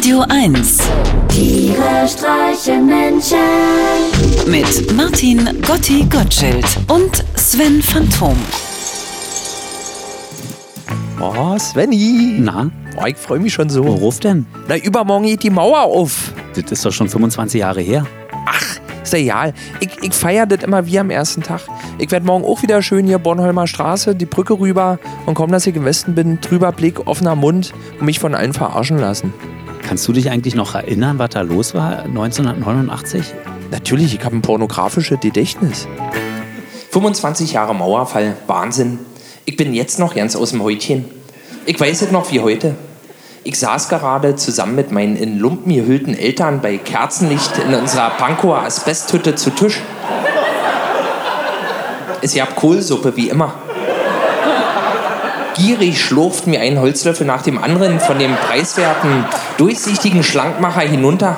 Radio 1 Tiere streichen Menschen. mit Martin Gotti Gottschild und Sven Phantom. Oh, Svenny. Na, Oh, ich freue mich schon so. worauf denn? Na, übermorgen geht die Mauer auf. Das ist doch schon 25 Jahre her. Ach, ist ja egal. Ich, ich feiere das immer wie am ersten Tag. Ich werde morgen auch wieder schön hier Bornholmer Straße, die Brücke rüber und kaum, dass ich im Westen bin, drüber Blick, offener Mund und mich von allen verarschen lassen. Kannst du dich eigentlich noch erinnern, was da los war 1989? Natürlich, ich habe ein pornografisches Gedächtnis. 25 Jahre Mauerfall, Wahnsinn. Ich bin jetzt noch ganz aus dem Häutchen. Ich weiß es noch wie heute. Ich saß gerade zusammen mit meinen in Lumpen gehüllten Eltern bei Kerzenlicht in unserer Pankower Asbesthütte zu Tisch. Es gab Kohlsuppe wie immer. Gierig schlurften mir einen Holzlöffel nach dem anderen von dem preiswerten, durchsichtigen Schlankmacher hinunter.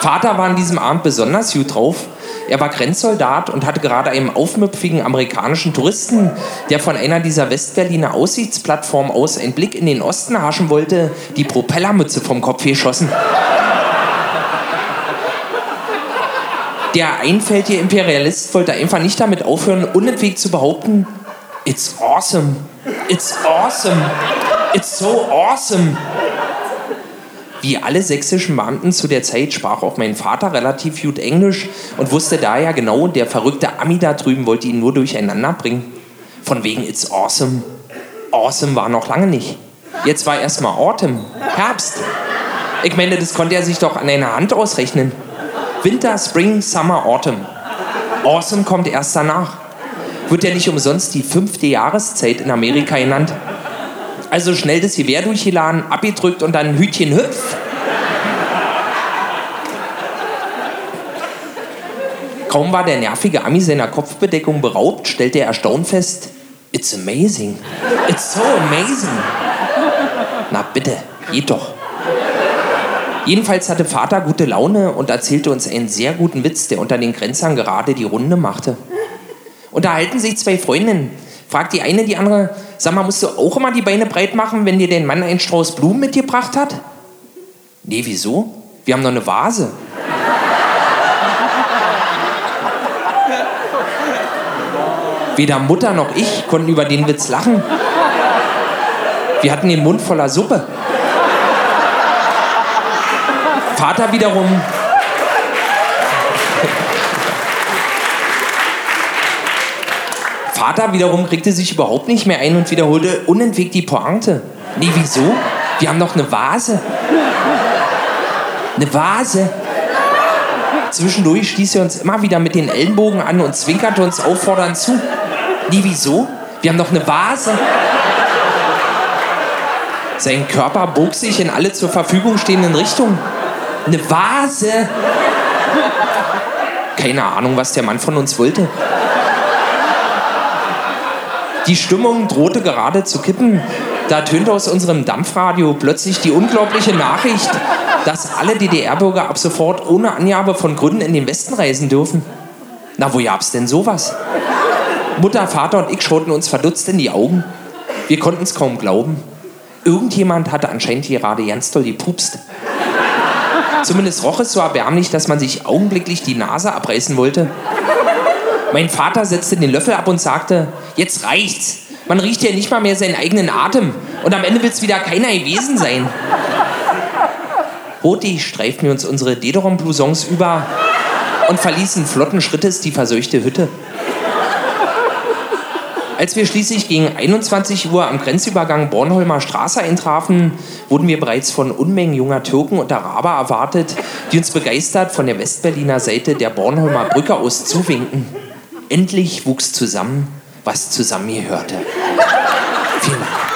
Vater war an diesem Abend besonders gut drauf. Er war Grenzsoldat und hatte gerade einem aufmüpfigen amerikanischen Touristen, der von einer dieser Westberliner Aussichtsplattformen aus einen Blick in den Osten haschen wollte, die Propellermütze vom Kopf geschossen. Der einfältige Imperialist wollte einfach nicht damit aufhören, unentwegt zu behaupten, It's awesome. It's awesome. It's so awesome. Wie alle sächsischen Beamten zu der Zeit sprach auch mein Vater relativ gut Englisch und wusste daher genau, der verrückte Ami da drüben wollte ihn nur durcheinander bringen. Von wegen It's awesome. Awesome war noch lange nicht. Jetzt war erstmal Autumn, Herbst. Ich meine, das konnte er sich doch an einer Hand ausrechnen. Winter, Spring, Summer, Autumn. Awesome kommt erst danach. Wird ja nicht umsonst die fünfte Jahreszeit in Amerika genannt. Also schnell das Gewehr durchgeladen, abgedrückt und dann Hütchen hüpf. Kaum war der nervige Ami seiner Kopfbedeckung beraubt, stellte er erstaunt fest, It's amazing. It's so amazing. Na bitte, geht doch. Jedenfalls hatte Vater gute Laune und erzählte uns einen sehr guten Witz, der unter den Grenzern gerade die Runde machte. Unterhalten sich zwei Freundinnen. Fragt die eine die andere, sag mal, musst du auch immer die Beine breit machen, wenn dir dein Mann einen Strauß Blumen mitgebracht hat? Nee, wieso? Wir haben noch eine Vase. Weder Mutter noch ich konnten über den Witz lachen. Wir hatten den Mund voller Suppe. Vater wiederum Vater wiederum kriegte sich überhaupt nicht mehr ein und wiederholte unentwegt die Pointe. Nee, wieso? Wir haben doch eine Vase. Eine Vase. Zwischendurch stieß er uns immer wieder mit den Ellenbogen an und zwinkerte uns auffordernd zu. Nee, wieso? Wir haben doch eine Vase. Sein Körper bog sich in alle zur Verfügung stehenden Richtungen. Eine Vase. Keine Ahnung, was der Mann von uns wollte. Die Stimmung drohte gerade zu kippen. Da tönte aus unserem Dampfradio plötzlich die unglaubliche Nachricht, dass alle DDR-Bürger ab sofort ohne Angabe von Gründen in den Westen reisen dürfen. Na, wo gab's denn sowas? Mutter, Vater und ich schauten uns verdutzt in die Augen. Wir konnten es kaum glauben. Irgendjemand hatte anscheinend gerade ganz doll gepupst. Zumindest roch es so erbärmlich, dass man sich augenblicklich die Nase abreißen wollte. Mein Vater setzte den Löffel ab und sagte, jetzt reicht's. Man riecht ja nicht mal mehr seinen eigenen Atem. Und am Ende wird's wieder keiner gewesen sein. Hurtig streiften wir uns unsere Dederon-Blousons über und verließen flotten Schrittes die verseuchte Hütte. Als wir schließlich gegen 21 Uhr am Grenzübergang Bornholmer Straße eintrafen, wurden wir bereits von Unmengen junger Türken und Araber erwartet, die uns begeistert von der Westberliner Seite der Bornholmer Brücke aus zuwinken. Endlich wuchs zusammen, was zusammengehörte. Vielen Dank.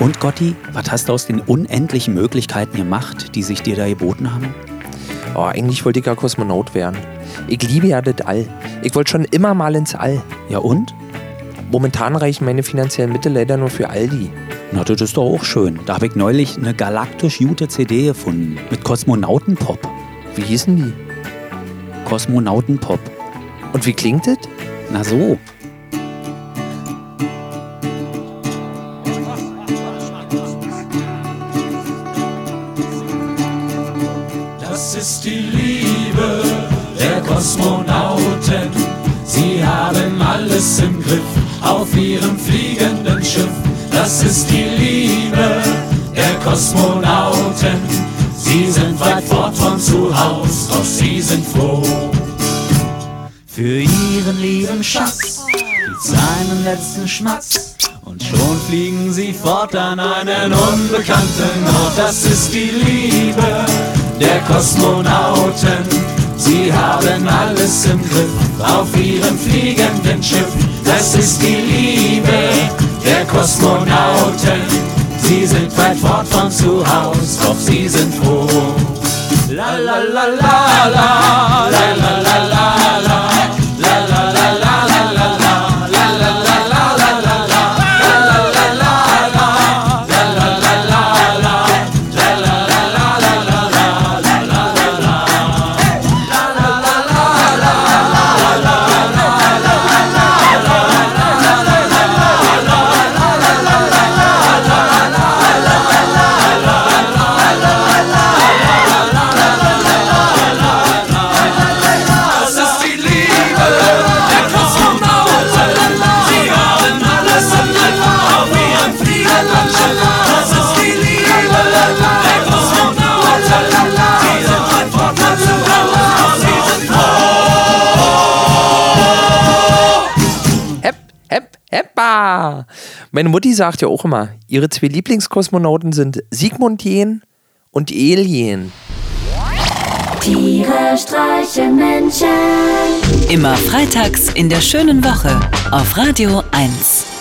Und Gotti, was hast du aus den unendlichen Möglichkeiten gemacht, die sich dir da geboten haben? Oh, eigentlich wollte ich ja Kosmonaut werden. Ich liebe ja das All. Ich wollte schon immer mal ins All. Ja und? Momentan reichen meine finanziellen Mittel leider nur für Aldi. Na, das ist doch auch schön. Da habe ich neulich eine galaktisch gute CD gefunden. Mit Kosmonautenpop. Wie hießen die? Kosmonautenpop. Und wie klingt es? Na so. Das ist die Liebe der Kosmonauten. Sie haben alles im Griff auf ihrem fliegenden Schiff. Das ist die Liebe der Kosmonauten. Sie sind weit fort von zu Haus, doch sie sind froh. Für ihren lieben Schatz gibt's einen letzten Schmatz. Und schon fliegen sie fort an einen unbekannten Ort. Das ist die Liebe der Kosmonauten. Sie haben alles im Griff auf ihrem fliegenden Schiff. Das ist die Liebe der Kosmonauten. Sie sind weit fort von zu Haus, doch sie sind froh. La la la la la, la la la la Meine Mutti sagt ja auch immer, ihre zwei Lieblingskosmonauten sind Sigmund Jähn und Alien. Tiere streichen Menschen. Immer freitags in der schönen Woche auf Radio 1.